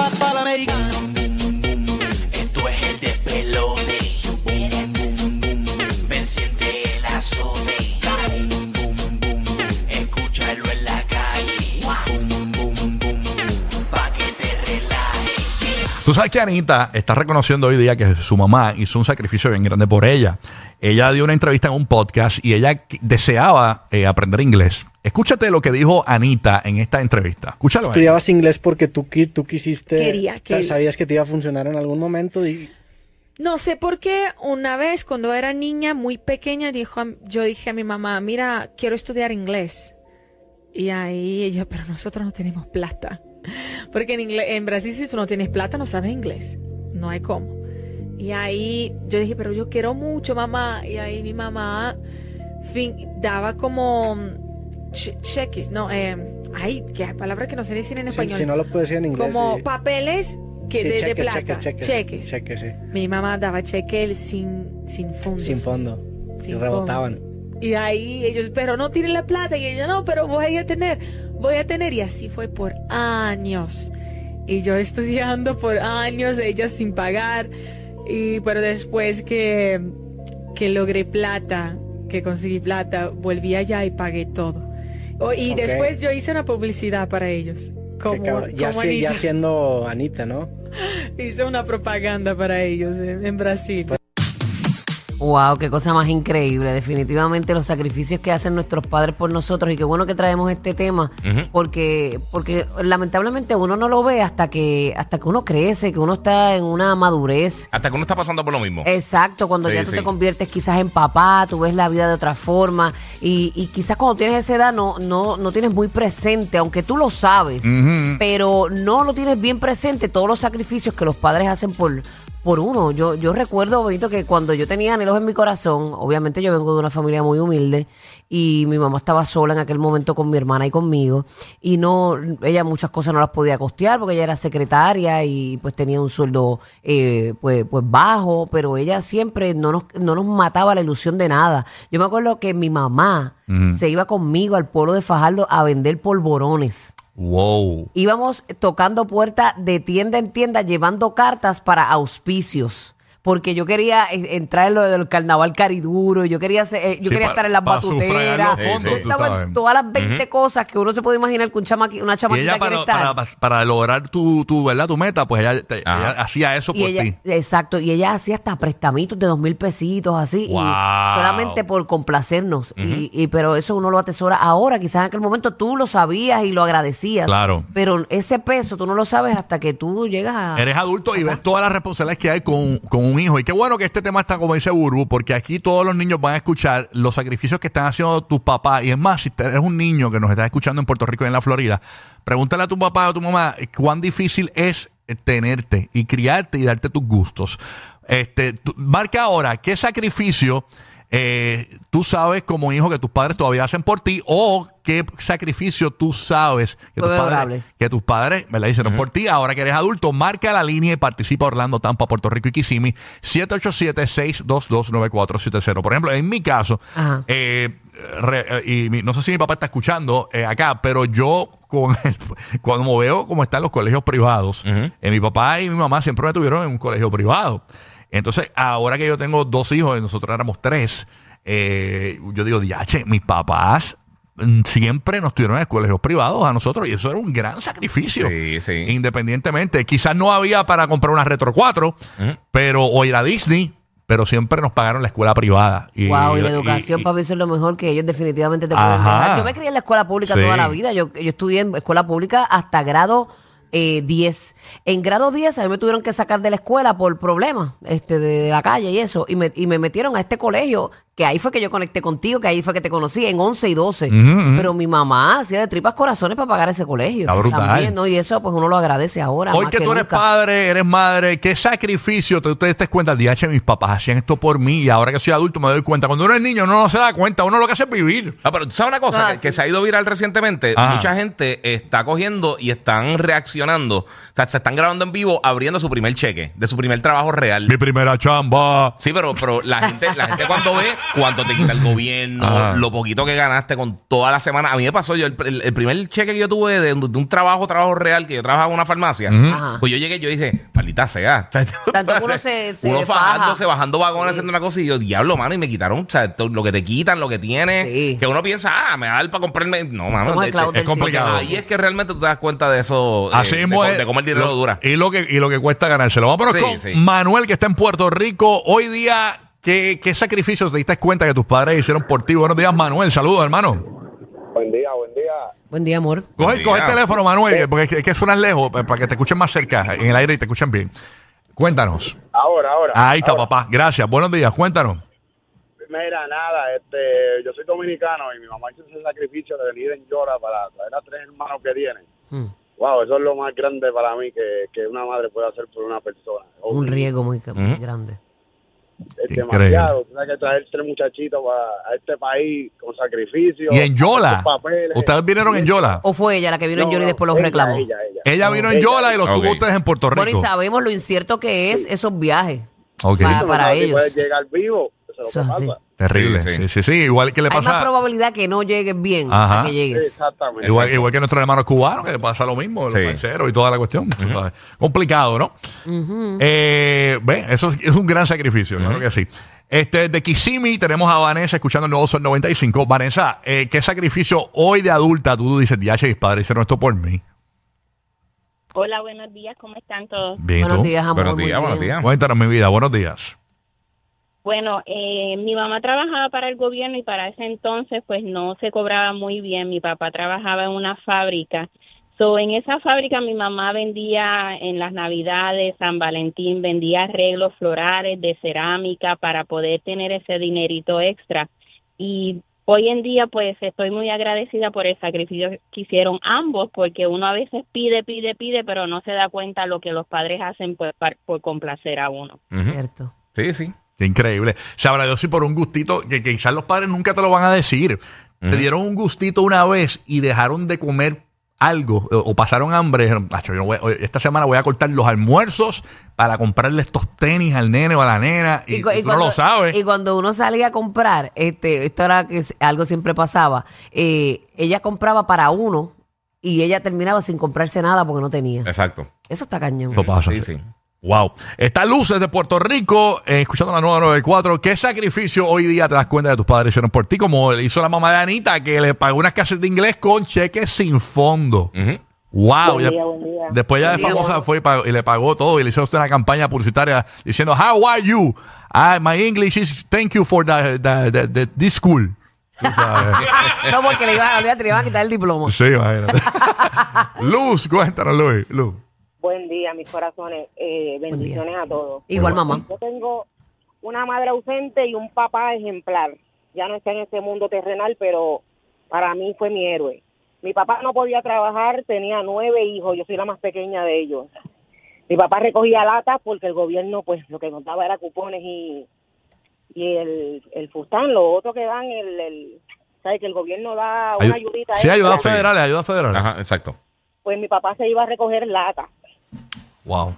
Papá la americano. Esto es el despelote. Ven, siente el azote. Escúchalo en la calle. Pa' que te relajes. Tú sabes que Anita está reconociendo hoy día que su mamá hizo un sacrificio bien grande por ella. Ella dio una entrevista en un podcast y ella deseaba eh, aprender inglés. Escúchate lo que dijo Anita en esta entrevista. Escúchalo. ahí. Estudiabas inglés porque tú, tú quisiste. Quería, quería. Sabías que te iba a funcionar en algún momento y No sé por qué una vez cuando era niña muy pequeña dijo, a- yo dije a mi mamá, mira, quiero estudiar inglés. Y ahí ella, pero nosotros no tenemos plata. Porque en, en Brasil si tú no tienes plata no sabes inglés. No hay cómo. Y ahí yo dije, pero yo quiero mucho, mamá. Y ahí mi mamá fin, daba como cheques, no, eh, ay, qué palabra que no sé decir en español. si no lo puedes decir en inglés. como sí. papeles que Sí, de, plata. cheques, cheques, cheques. cheques, sí. Mi mamá daba cheques sin, sin fondos. Sin fondo. Sin y rebotaban. Y ahí ellos, pero no tienen la plata. Y ella, no, pero voy a tener, voy a tener. Y así fue por años. Y yo estudiando por años, ellas sin pagar. Y, pero después que, que logré plata, que conseguí plata, volví allá y pagué todo. Oh, y después yo hice una publicidad para ellos. Como, ya, como ya siendo Anita, ¿no? Hice una propaganda para ellos en, en Brasil. Wow, qué cosa más increíble. Definitivamente los sacrificios que hacen nuestros padres por nosotros y qué bueno que traemos este tema porque porque lamentablemente uno no lo ve hasta que hasta que uno crece, que uno está en una madurez. Hasta que uno está pasando por lo mismo. Exacto, cuando Sí, ya tú sí. te conviertes quizás en papá, tú ves la vida de otra forma y, y quizás cuando tienes esa edad no, no, no tienes muy presente, aunque tú lo sabes, pero no lo tienes bien presente todos los sacrificios que los padres hacen por, por uno. Yo, yo recuerdo, Benito, que cuando yo tenía anhelos en mi corazón, obviamente yo vengo de una familia muy humilde y mi mamá estaba sola en aquel momento con mi hermana y conmigo y no, ella muchas cosas no las podía costear porque ella era secretaria y pues tenía un sueldo eh, pues, pues bajo, pero ella siempre no nos, no nos mataba la ilusión de nada. Yo me acuerdo que mi mamá se iba conmigo al pueblo de Fajardo a vender polvorones Wow. íbamos tocando puerta de tienda en tienda llevando cartas para auspicios. Porque yo quería eh, entrar en lo del carnaval cariduro, yo quería ser- eh, yo Sí, quería pa- estar en las batuteras. fondos, Yo estaba en todas las 20 cosas que uno se puede imaginar que un chamaqui- una Y chamaquita ella quiere para, estar. para, para lograr tu, tu, ¿verdad? tu meta, pues ella, te- ella hacía eso Y por ella, ti. exacto, y ella hacía hasta prestamitos de dos mil pesitos así, Wow. y solamente por complacernos. y, y- pero eso uno lo atesora ahora, quizás en aquel momento tú lo sabías y lo agradecías. Claro. Pero ese peso tú no lo sabes hasta que tú llegas a. Eres adulto y ves todas las responsabilidades que hay con, con un hijo. Y qué bueno que este tema está como dice Burbu, porque aquí todos los niños van a escuchar los sacrificios que están haciendo tus papás. Y es más, si eres un niño que nos está escuchando en Puerto Rico y en la Florida, pregúntale a tu papá o a tu mamá eh, cuán difícil es eh, tenerte y criarte y darte tus gustos. Este, marca ahora qué sacrificio eh, tú sabes como hijo que tus padres todavía hacen por ti o qué sacrificio tú sabes que tus padres, que tus padres ¿verdad? hicieron por ti. Ahora que eres adulto, marca la línea y participa Orlando, Tampa, Puerto Rico y Kissimmee. 787-622-9470. Por ejemplo, en mi caso, eh, re- eh, y mi- no sé si mi papá está escuchando eh, acá, pero yo con el- cuando veo cómo están los colegios privados, eh, mi papá y mi mamá siempre me tuvieron en un colegio privado. Entonces, ahora que yo tengo dos hijos y nosotros éramos tres, eh, yo digo, diache, mis papás mm, siempre nos tuvieron en colegios privados a nosotros y eso era un gran sacrificio. Sí, sí. Independientemente, quizás no había para comprar una Retro 4, pero o ir a Disney, pero siempre nos pagaron la escuela privada. Y, Wow, y la y- educación y- para mí eso es lo mejor que ellos definitivamente te pueden dejar. Yo me crié en la escuela pública Sí. toda la vida. Yo, yo estudié en escuela pública hasta grado eh, 10. En grado 10 a mí me tuvieron que sacar de la escuela por problemas este, de, de la calle y eso. Y me, y me metieron a este colegio que ahí fue que yo conecté contigo, que ahí fue que te conocí, en 11 y 12. Ujú, ujú. Pero mi mamá hacía de tripas corazones para pagar ese colegio. Está brutal. También, ¿no? Y eso pues uno lo agradece ahora. Hoy más que tú eres nunca. padre, eres madre, ¿qué sacrificio te, te das cuenta? DH, mis papás hacían esto por mí y ahora que soy adulto me doy cuenta. Cuando uno es niño uno no se da cuenta, uno lo que hace es vivir. Ah, pero ¿tú sabes una cosa Ah, que, se ha ido viral recientemente. Ajá. Mucha gente está cogiendo y están reaccionando. O sea, se están grabando en vivo abriendo su primer cheque de su primer trabajo real. Mi primera chamba. Sí, pero, pero la gente, la gente cuando ve cuánto te quita el gobierno, Ajá. lo poquito que ganaste con toda la semana. A mí me pasó, yo el, el- el primer cheque que yo tuve de, un- de un trabajo, trabajo real, que yo trabajaba en una farmacia, Ajá. pues yo llegué y yo dije, maldita sea. Tanto que uno se- se Uno faja. fajándose, bajando vagones, Sí. haciendo una cosa y yo, diablo, mano, y me quitaron, o sea, lo que te quitan, lo que tienes, Sí. que uno piensa, ah, me va a dar para comprarme. No, mano, del complicado. Ahí es que realmente tú te das cuenta de eso, eh, Así de, mismo de, es. de cómo el dinero Lo- dura. Y lo que, y lo que cuesta ganárselo. Vámonos Sí, con sí. Manuel, que está en Puerto Rico. Hoy día, ¿qué, qué sacrificios te diste cuenta que tus padres hicieron por ti? Buenos días, Manuel. Saludos, hermano. Buen día, buen día. Buen día, amor. Coge, coge el teléfono, Manuel, porque es que, suenas lejos, pa- para que te escuchen más cerca, en el aire y te escuchen bien. Cuéntanos. Ahora, ahora. Ahí está, ahora. papá. Gracias. Buenos días. Cuéntanos. Mira, nada, este, yo soy dominicano y mi mamá hizo ese sacrificio de venir en Llora para traer a tres hermanos que tiene. Mm. Wow, eso es lo más grande para mí que, que una madre puede hacer por una persona. Un riesgo muy, muy grande. Es Increíble. demasiado. Tienes que traer tres muchachitos para, a este país con sacrificio. Y en Yola. ¿Ustedes vinieron en Yola? ¿O fue ella la que vino en No, Yoli y no, después los ella, reclamó? Ella, ella. Ella vino en. Yola y los tuvo Ok. ustedes en Puerto Rico. Bueno, y sabemos lo incierto que es esos viajes. Ok. Pa- Tú no para sabes si ellos. puedes llegar vivo. Lo que pasa. Terrible. Sí, Sí, sí. sí, sí. Igual que le Hay más pasa. probabilidad que no llegues bien Ajá. a que llegues. Exactamente. Igual, igual que nuestros hermanos cubanos, que le pasa lo mismo, los parceros y toda la cuestión. Complicado, ¿no? Eh, ve, eso es, es un gran sacrificio, claro que sí. Este, de Kissimmee tenemos a Vanessa escuchando el nuevo Sol 95. Vanessa, eh, ¿qué sacrificio hoy de adulta tú dices, diache, mis padres hicieron esto por mí? Hola, buenos días, ¿cómo están todos? Bien, ¿y Buenos días, amor. Buenos días, buenos días. Cuéntanos mi vida, buenos días. Bueno, eh, mi mamá trabajaba para el gobierno y para ese entonces pues no se cobraba muy bien. Mi papá trabajaba en una fábrica. So, en esa fábrica mi mamá vendía en las Navidades, San Valentín, vendía arreglos florales de cerámica para poder tener ese dinerito extra. Y hoy en día pues estoy muy agradecida por el sacrificio que hicieron ambos porque uno a veces pide, pide, pide, pero no se da cuenta lo que los padres hacen pues, par- por complacer a uno. Cierto. Sí, sí. Qué increíble. Sabrá Dios si por un gustito, que, que quizás los padres nunca te lo van a decir. Te dieron un gustito una vez y dejaron de comer algo o, o pasaron hambre. Dijeron, "Acho, yo no voy a- hoy- esta semana voy a cortar los almuerzos para comprarle estos tenis al nene o a la nena. Y, cu- tú no lo sabes. y cuando uno salía a comprar, este, esto era que algo siempre pasaba, eh, ella compraba para uno y ella terminaba sin comprarse nada porque no tenía. Exacto. Eso está cañón. Eso pasa. Sí, sí. Wow. Está Luces de Puerto Rico, eh, escuchando la nueva 94. ¿Qué sacrificio hoy día te das cuenta de tus padres hicieron por ti? Como le hizo la mamá de Anita, que le pagó unas clases de inglés con cheques sin fondo. Wow. Buen Ya- día, buen día. Después ya de día, famosa fue y, pagó- y le pagó todo y le hizo usted una campaña publicitaria diciendo, How are you? Ah, my English is thank you for the, the, the- the- this school. No, porque le iban, le iban a quitar el diploma. sí, imagínate. Luz, cuéntanos, Luis. Luz. Buen día, mis corazones. Eh, bendiciones a todos. Igual, mamá. Yo tengo una madre ausente y un papá ejemplar. Ya no está en este mundo terrenal, pero para mí fue mi héroe. Mi papá no podía trabajar, tenía nueve hijos, yo soy la más pequeña de ellos. Mi papá recogía latas porque el gobierno, pues, lo que nos daba era cupones y, y el, el fustán, lo otro que dan, el, el ¿sabes? Que el gobierno da una Ayu- ayudita. sí, extra. ayudas federales, ayudas federales. Ajá, exacto. Pues mi papá se iba a recoger latas. Wow.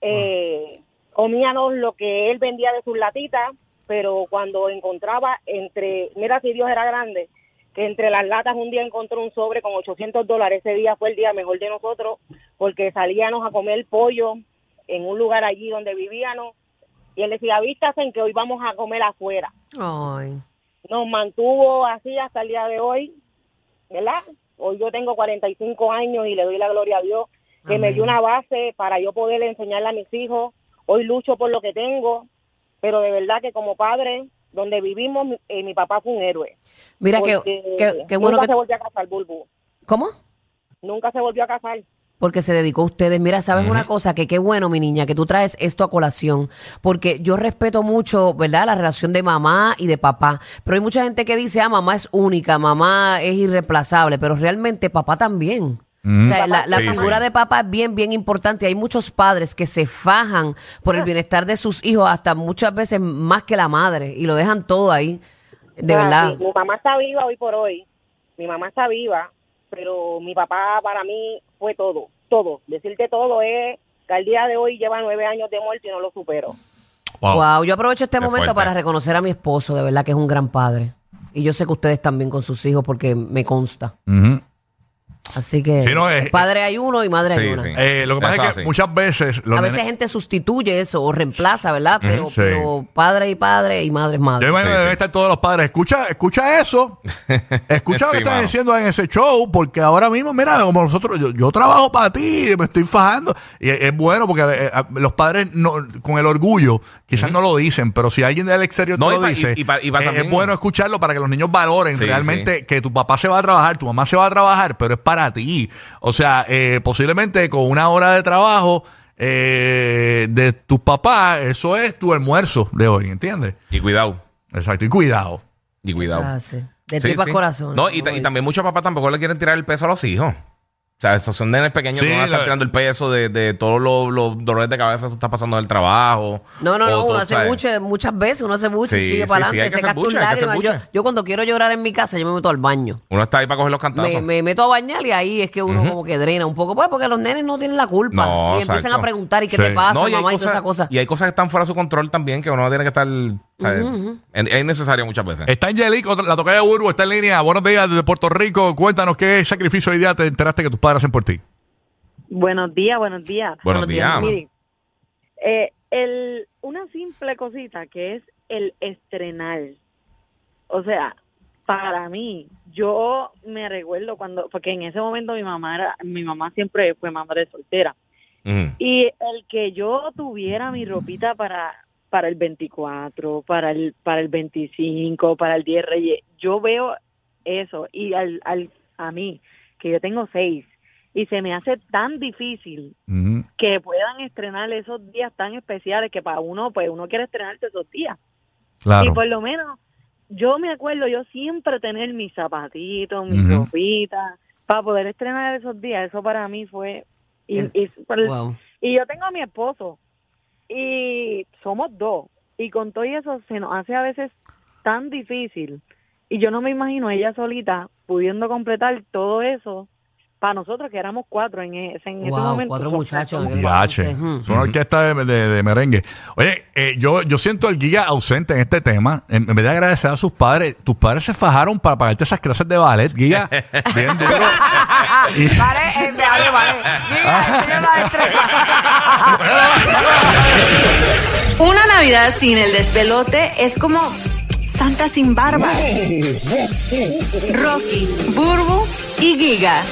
eh, comíamos lo que él vendía de sus latitas, pero cuando encontraba entre, mira si Dios era grande, que entre las latas un día encontró un sobre con 800 dólares, ese día fue el día mejor de nosotros, porque salíamos a comer pollo en un lugar allí donde vivíamos, y él decía, vístase en que hoy vamos a comer afuera. Ay. Nos mantuvo así hasta el día de hoy, ¿verdad? Hoy yo tengo 45 años y le doy la gloria a Dios que me dio una base para yo poder enseñarle a mis hijos. Hoy lucho por lo que tengo, pero de verdad que como padre, donde vivimos, mi- eh, mi papá fue un héroe. Mira, Porque qué- qué bueno nunca que... se volvió a casar, Bulbu. ¿Cómo? Nunca se volvió a casar. porque se dedicó a ustedes. Mira, ¿sabes una cosa? Que qué bueno, mi niña, que tú traes esto a colación, porque yo respeto mucho, ¿verdad? La relación de mamá y de papá, pero hay mucha gente que dice, ah, mamá es única, mamá es irreemplazable, pero realmente papá también. O sea, la, la Sí, figura sí. de papá es bien, bien importante. Hay muchos padres que se fajan por el bienestar de sus hijos, hasta muchas veces más que la madre, y lo dejan todo ahí. De Ah, verdad. sí, Mi mamá está viva hoy por hoy. Mi mamá está viva, pero mi papá para mí fue todo, todo. Decirte todo es que al día de hoy lleva nueve años de muerte y no lo supero. Wow. Wow, yo aprovecho este Qué momento fuerte. para reconocer a mi esposo, de verdad que es un gran padre. Y yo sé que ustedes también con sus hijos porque me consta. Así que Sí, no, es- padre hay uno y madre hay Sí, una. sí. Eh, lo que pasa Eso es que así. muchas veces los A veces nenes- gente sustituye eso o reemplaza, ¿verdad? Pero, Sí. pero padre y padre y madre es madre. Yo imagino Sí, que deben sí. estar todos los padres. Escucha, escucha eso. Escucha lo Sí, que están mano. diciendo en ese show, porque ahora mismo, mira, como nosotros, yo, yo trabajo para ti, me estoy fajando. Y es, es bueno porque eh, a- los padres, no, con el orgullo, quizás no lo dicen, pero si alguien del exterior No, te y lo pa- y- dice, y pa- y pa eh, también- es bueno escucharlo para que los niños valoren Sí, realmente que tu papá se va a trabajar, tu mamá se va a trabajar, pero es para ti. O sea, eh, posiblemente con una hora de trabajo eh, de tus papás, eso es tu almuerzo de hoy, ¿entiendes? Y cuidado. Exacto, y cuidado. Y cuidado. Sí. De Sí, tripa sí. corazón. No, y, y también muchos papás tampoco le quieren tirar el peso a los hijos. O sea, esos son nenes pequeños Sí, que no van a estar la- tirando el peso de, de todos los, los dolores de cabeza que tú estás pasando del trabajo. No, no, no, todo, uno hace ¿sabes? muchas, muchas veces, uno hace mucho y sigue sí, para adelante, se lágrimas. Yo, yo cuando quiero llorar en mi casa, yo me meto al baño. Uno está ahí para coger los cantazos. Me, me meto a bañar y ahí es que uno como que drena un poco, pues porque los nenes no tienen la culpa. No, y empiezan exacto. a preguntar, ¿y qué Sí. te pasa, No, y hay mamá? y cosas- toda esa cosa. Y hay cosas que están fuera de su control también que uno tiene que estar. ¿Sabes? Es- Es necesario muchas veces. Está Angelique, otra- la toca de Urbo, está en línea. Buenos días desde Puerto Rico. Cuéntanos qué sacrificio hoy día te enteraste que tus padres hacen por ti. Buenos días, buenos días. Buenos Buenos días. días. Miren, eh, el, una simple cosita que es el estrenar. O sea, para mí, yo me recuerdo cuando, porque en ese momento mi mamá era, mi mamá siempre fue madre soltera. Ujú. Y el que yo tuviera mi ropita para para el 24, para el para el 25, para el 10 Reyes, yo veo eso y al, al a mí que yo tengo seis y se me hace tan difícil que puedan estrenar esos días tan especiales que para uno pues uno quiere estrenarse esos días y Claro. por lo menos yo me acuerdo yo siempre tener mis zapatitos, mis ropitas para poder estrenar esos días. Eso para mí fue y, y, Wow. y yo tengo a mi esposo y somos dos y con todo eso se nos hace a veces tan difícil y yo no me imagino ella solita pudiendo completar todo eso para nosotros que éramos cuatro en ese, en ese Wow, momento. cuatro muchachos. Ujú. Es una orquesta de, de- de merengue. Oye, eh, yo, yo siento el guía ausente en este tema. En, en vez de agradecer a sus padres, tus padres se fajaron para pagarte esas clases de ballet, guía. bien duro. Y- Eh, la. Una Navidad sin el despelote es como Santa sin barba. Rocky, Burbu y Giga.